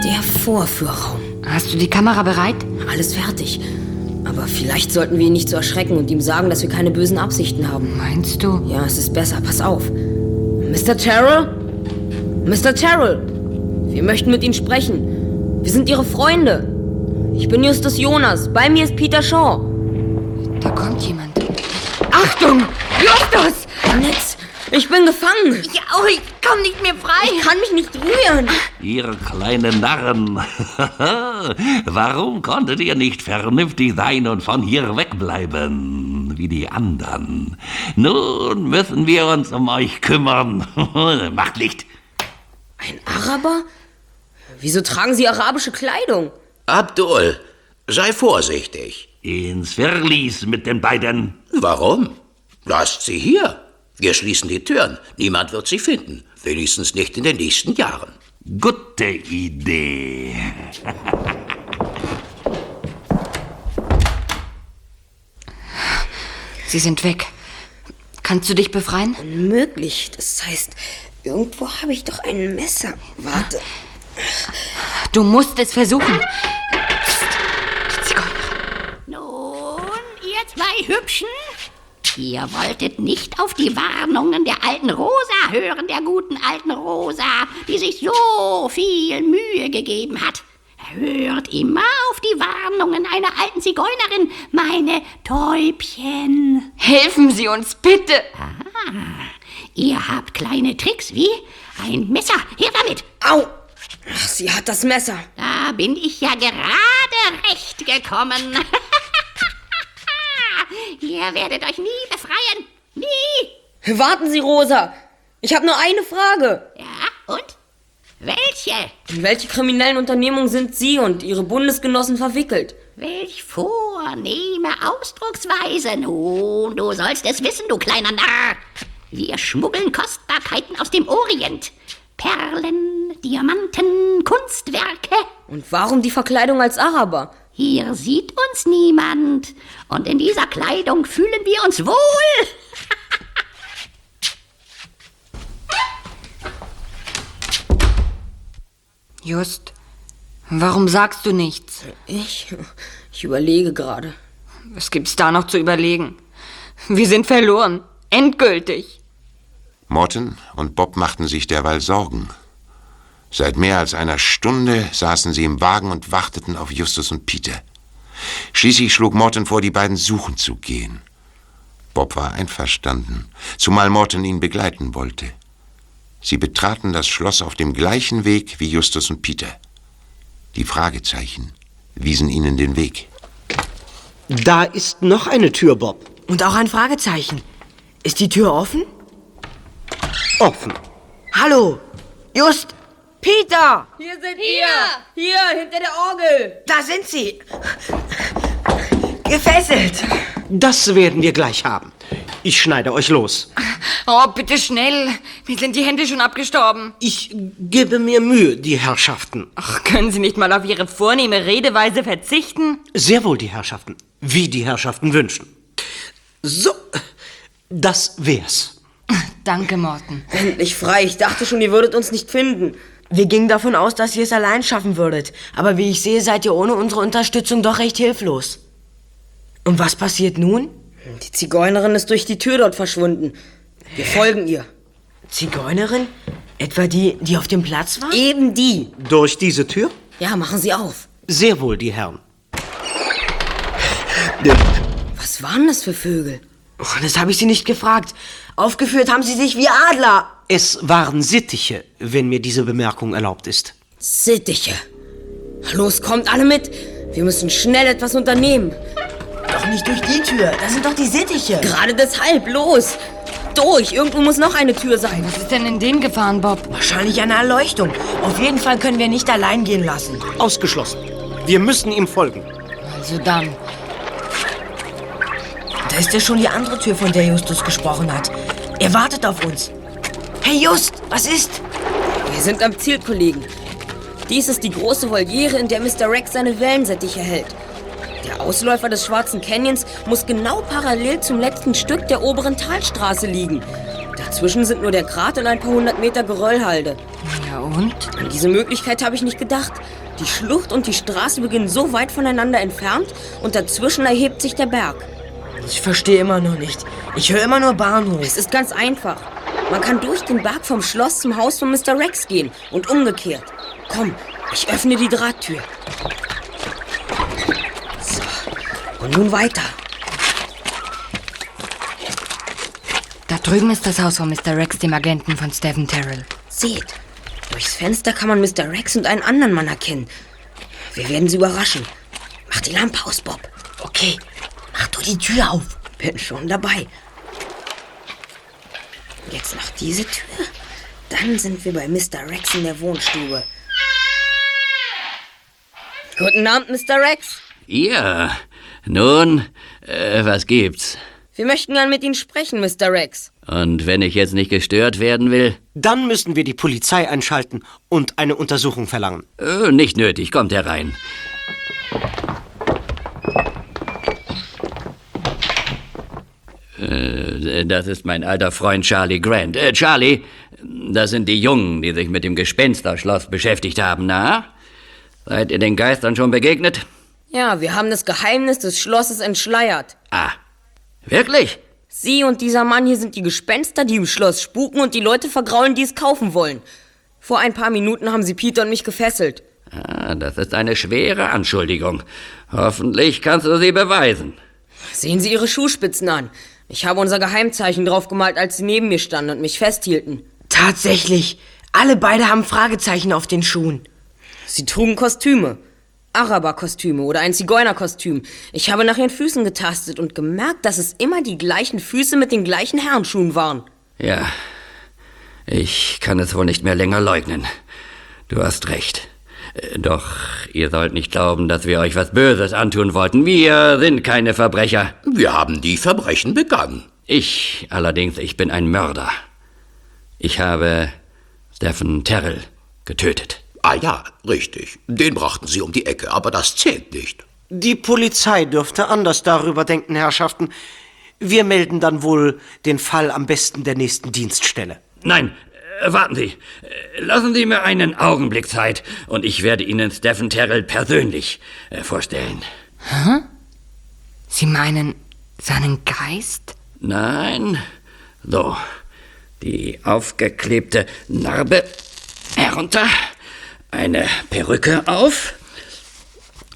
Der Vorführraum. Hast du die Kamera bereit? Alles fertig. Aber vielleicht sollten wir ihn nicht so erschrecken und ihm sagen, dass wir keine bösen Absichten haben. Meinst du? Ja, es ist besser. Pass auf. Mr. Terrell? Mr. Terrell! Wir möchten mit Ihnen sprechen. Wir sind Ihre Freunde. Ich bin Justus Jonas. Bei mir ist Peter Shaw. Da kommt jemand. Achtung! Justus! Nix. Ich bin gefangen. Ja, oh, ich komm nicht mehr frei. Ich kann mich nicht rühren. Ihr kleinen Narren, warum konntet ihr nicht vernünftig sein und von hier wegbleiben, wie die anderen? Nun müssen wir uns um euch kümmern. Macht Licht. Ein Araber? Wieso tragen Sie arabische Kleidung? Abdul, sei vorsichtig. Ins Verlies mit den beiden. Warum? Lasst sie hier. Wir schließen die Türen. Niemand wird sie finden. Wenigstens nicht in den nächsten Jahren. Gute Idee. Sie sind weg. Kannst du dich befreien? Unmöglich. Das heißt, irgendwo habe ich doch ein Messer. Warte. Du musst es versuchen. Nun, ihr zwei Hübschen, ihr wolltet nicht auf die Warnungen der alten Rosa hören, der guten alten Rosa, die sich so viel Mühe gegeben hat. Hört immer auf die Warnungen einer alten Zigeunerin, meine Täubchen. Helfen Sie uns, bitte. Ah, ihr habt kleine Tricks wie ein Messer. Her damit. Au! Ach, sie hat das Messer. Da bin ich ja gerade recht gekommen. Ihr werdet euch nie befreien. Nie. Warten Sie, Rosa. Ich habe nur eine Frage. Ja, und? Welche? In welche kriminellen Unternehmungen sind Sie und Ihre Bundesgenossen verwickelt? Welch vornehme Ausdrucksweise. Nun, du sollst es wissen, du kleiner Narr. Wir schmuggeln Kostbarkeiten aus dem Orient. Perlen, Diamanten, Kunstwerke. Und warum die Verkleidung als Araber? Hier sieht uns niemand. Und in dieser Kleidung fühlen wir uns wohl. Just, warum sagst du nichts? Ich? Ich überlege gerade. Was gibt's da noch zu überlegen? Wir sind verloren. Endgültig. Morton und Bob machten sich derweil Sorgen. Seit mehr als einer Stunde saßen sie im Wagen und warteten auf Justus und Peter. Schließlich schlug Morton vor, die beiden suchen zu gehen. Bob war einverstanden, zumal Morton ihn begleiten wollte. Sie betraten das Schloss auf dem gleichen Weg wie Justus und Peter. Die Fragezeichen wiesen ihnen den Weg. Da ist noch eine Tür, Bob. Und auch ein Fragezeichen. Ist die Tür offen? offen. Hallo, Just, Peter, Hier sind wir! Hier, hinter der Orgel! da sind sie. Gefesselt. Das werden wir gleich haben. Ich schneide euch los. Oh, bitte schnell. Mir sind die Hände schon abgestorben. Ich gebe mir Mühe, die Herrschaften. Ach, können Sie nicht mal auf Ihre vornehme Redeweise verzichten? Sehr wohl, die Herrschaften. Wie die Herrschaften wünschen. So, das wär's. Danke, Morten. Endlich frei. Ich dachte schon, ihr würdet uns nicht finden. Wir gingen davon aus, dass ihr es allein schaffen würdet. Aber wie ich sehe, seid ihr ohne unsere Unterstützung doch recht hilflos. Und was passiert nun? Die Zigeunerin ist durch die Tür dort verschwunden. Wir folgen ihr. Zigeunerin? Etwa die, die auf dem Platz war? Eben die. Durch diese Tür? Ja, machen Sie auf. Sehr wohl, die Herren. Was waren das für Vögel? Oh, das habe ich Sie nicht gefragt. Aufgeführt haben Sie sich wie Adler. Es waren Sittiche, wenn mir diese Bemerkung erlaubt ist. Sittiche. Los, kommt alle mit. Wir müssen schnell etwas unternehmen. Doch nicht durch die Tür. Das sind doch die Sittiche. Gerade deshalb, los. Durch. Irgendwo muss noch eine Tür sein. Was ist denn in den gefahren, Bob? Wahrscheinlich eine Erleuchtung. Auf jeden Fall können wir nicht allein gehen lassen. Ausgeschlossen. Wir müssen ihm folgen. Also dann. Da ist ja schon die andere Tür, von der Justus gesprochen hat. Er wartet auf uns. Hey Just, was ist? Wir sind am Ziel, Kollegen. Dies ist die große Voliere, in der Mr. Rex seine Wellensittiche hält. Der Ausläufer des Schwarzen Canyons muss genau parallel zum letzten Stück der oberen Talstraße liegen. Dazwischen sind nur der Grat und ein paar hundert Meter Geröllhalde. Ja und? An diese Möglichkeit habe ich nicht gedacht. Die Schlucht und die Straße beginnen so weit voneinander entfernt und dazwischen erhebt sich der Berg. Ich verstehe immer noch nicht. Ich höre immer nur Bahnhof. Es ist ganz einfach. Man kann durch den Berg vom Schloss zum Haus von Mr. Rex gehen und umgekehrt. Komm, ich öffne die Drahttür. So, und nun weiter. Da drüben ist das Haus von Mr. Rex, dem Agenten von Stephen Terrell. Seht, durchs Fenster kann man Mr. Rex und einen anderen Mann erkennen. Wir werden sie überraschen. Mach die Lampe aus, Bob. Okay, mach du die Tür auf. Bin schon dabei. Jetzt noch diese Tür. Dann sind wir bei Mr. Rex in der Wohnstube. Guten Abend, Mr. Rex. Ja, nun, äh, was gibt's? Wir möchten gern mit Ihnen sprechen, Mr. Rex. Und wenn ich jetzt nicht gestört werden will? Dann müssen wir die Polizei einschalten und eine Untersuchung verlangen. Äh, nicht nötig, kommt herein. Das ist mein alter Freund Charlie Grant. Äh, Charlie, das sind die Jungen, die sich mit dem Gespensterschloss beschäftigt haben, na? Seid ihr den Geistern schon begegnet? Ja, wir haben das Geheimnis des Schlosses entschleiert. Ah, wirklich? Sie und dieser Mann hier sind die Gespenster, die im Schloss spuken und die Leute vergraulen, die es kaufen wollen. Vor ein paar Minuten haben sie Peter und mich gefesselt. Ah, das ist eine schwere Anschuldigung. Hoffentlich kannst du sie beweisen. Sehen Sie Ihre Schuhspitzen an. Ich habe unser Geheimzeichen draufgemalt, als Sie neben mir standen und mich festhielten. Tatsächlich. Alle beide haben Fragezeichen auf den Schuhen. Sie trugen Kostüme. Araberkostüme oder ein Zigeunerkostüm. Ich habe nach ihren Füßen getastet und gemerkt, dass es immer die gleichen Füße mit den gleichen Herrenschuhen waren. Ja, ich kann es wohl nicht mehr länger leugnen. Du hast recht. Doch ihr sollt nicht glauben, dass wir euch was Böses antun wollten. Wir sind keine Verbrecher. Wir haben die Verbrechen begangen. Ich allerdings, ich bin ein Mörder. Ich habe Stephen Terrell getötet. Ah ja, richtig. Den brachten sie um die Ecke, aber das zählt nicht. Die Polizei dürfte anders darüber denken, Herrschaften. Wir melden dann wohl den Fall am besten der nächsten Dienststelle. Nein, warten Sie. Äh, Lassen Sie mir einen Augenblick Zeit und ich werde Ihnen Stephen Terrell persönlich äh, vorstellen. Sie meinen seinen Geist? Nein. So. Die aufgeklebte Narbe herunter. Eine Perücke auf.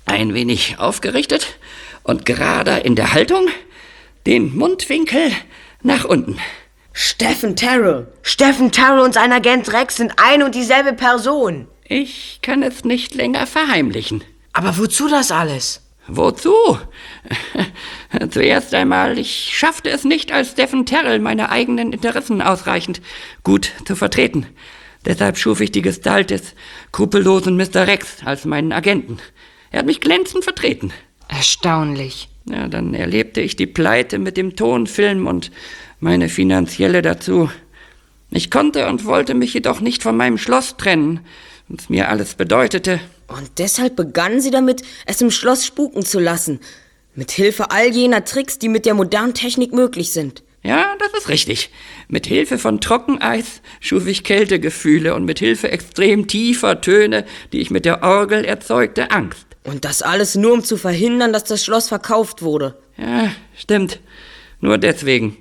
Ein wenig aufgerichtet und gerade in der Haltung. Den Mundwinkel nach unten. Steffen Terrell. Steffen Terrell und sein Agent Rex sind ein und dieselbe Person. Ich kann es nicht länger verheimlichen. Aber wozu das alles? Wozu? Zuerst einmal, ich schaffte es nicht, als Stephen Terrell meine eigenen Interessen ausreichend gut zu vertreten. Deshalb schuf ich die Gestalt des skrupellosen Mr. Rex als meinen Agenten. Er hat mich glänzend vertreten. Erstaunlich. Ja, dann erlebte ich die Pleite mit dem Tonfilm und meine finanzielle dazu. Ich konnte und wollte mich jedoch nicht von meinem Schloss trennen, was mir alles bedeutete. Und deshalb begannen sie damit, es im Schloss spuken zu lassen. Mit Hilfe all jener Tricks, die mit der modernen Technik möglich sind. Ja, das ist richtig. Mit Hilfe von Trockeneis schuf ich Kältegefühle und mit Hilfe extrem tiefer Töne, die ich mit der Orgel erzeugte, Angst. Und das alles nur, um zu verhindern, dass das Schloss verkauft wurde. Ja, stimmt. Nur deswegen.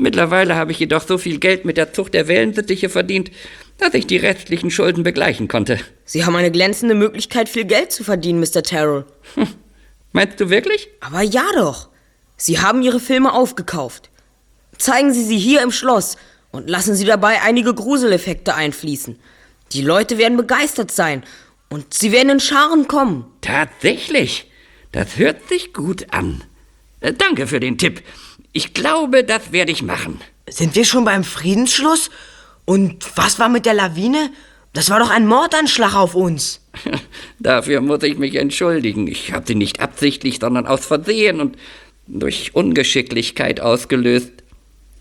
Mittlerweile habe ich jedoch so viel Geld mit der Zucht der Wellensittiche verdient, dass ich die restlichen Schulden begleichen konnte. Sie haben eine glänzende Möglichkeit, viel Geld zu verdienen, Mr. Terrell. Meinst du wirklich? Aber ja doch. Sie haben Ihre Filme aufgekauft. Zeigen Sie sie hier im Schloss und lassen Sie dabei einige Gruseleffekte einfließen. Die Leute werden begeistert sein und sie werden in Scharen kommen. Tatsächlich. Das hört sich gut an. Äh, danke für den Tipp. Ich glaube, das werde ich machen. Sind wir schon beim Friedensschluss? Und was war mit der Lawine? Das war doch ein Mordanschlag auf uns. Dafür muss ich mich entschuldigen. Ich habe sie nicht absichtlich, sondern aus Versehen und durch Ungeschicklichkeit ausgelöst.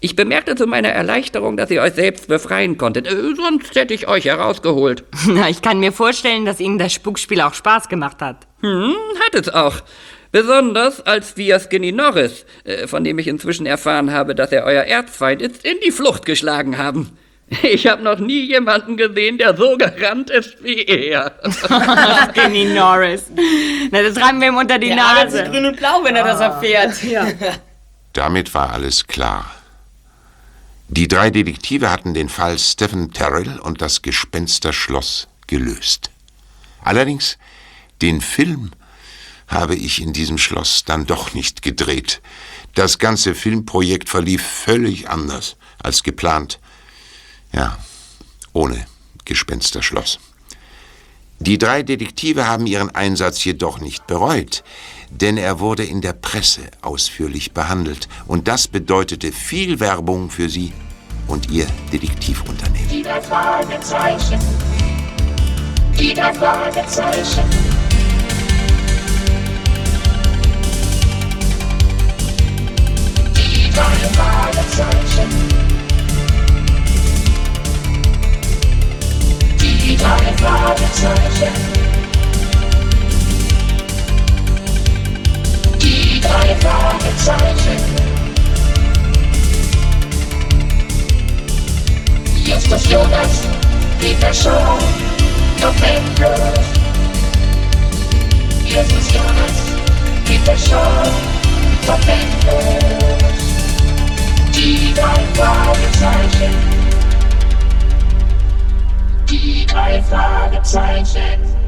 Ich bemerkte zu meiner Erleichterung, dass ihr euch selbst befreien konntet. Äh, sonst hätte ich euch herausgeholt. Na, ich kann mir vorstellen, dass Ihnen das Spukspiel auch Spaß gemacht hat. Hm, hat es auch. Besonders als wir Skinny Norris, äh, von dem ich inzwischen erfahren habe, dass er euer Erzfeind ist, in die Flucht geschlagen haben. Ich habe noch nie jemanden gesehen, der so gerannt ist wie er. Skinny Norris. Na, das reiben wir ihm unter die Nase. grün und blau, wenn er das erfährt. Ja. Damit war alles klar. Die drei Detektive hatten den Fall Stephen Terrell und das Gespensterschloss gelöst. Allerdings, den Film habe ich in diesem Schloss dann doch nicht gedreht. Das ganze Filmprojekt verlief völlig anders als geplant. Ja, ohne Gespensterschloss. Die drei Detektive haben ihren Einsatz jedoch nicht bereut, denn er wurde in der Presse ausführlich behandelt und das bedeutete viel Werbung für sie und ihr Detektivunternehmen. Die drei Fragezeichen. Die drei Fragezeichen. Die drei Fragezeichen. Die drei Fragezeichen. Die Deep inside the Fragezeichen.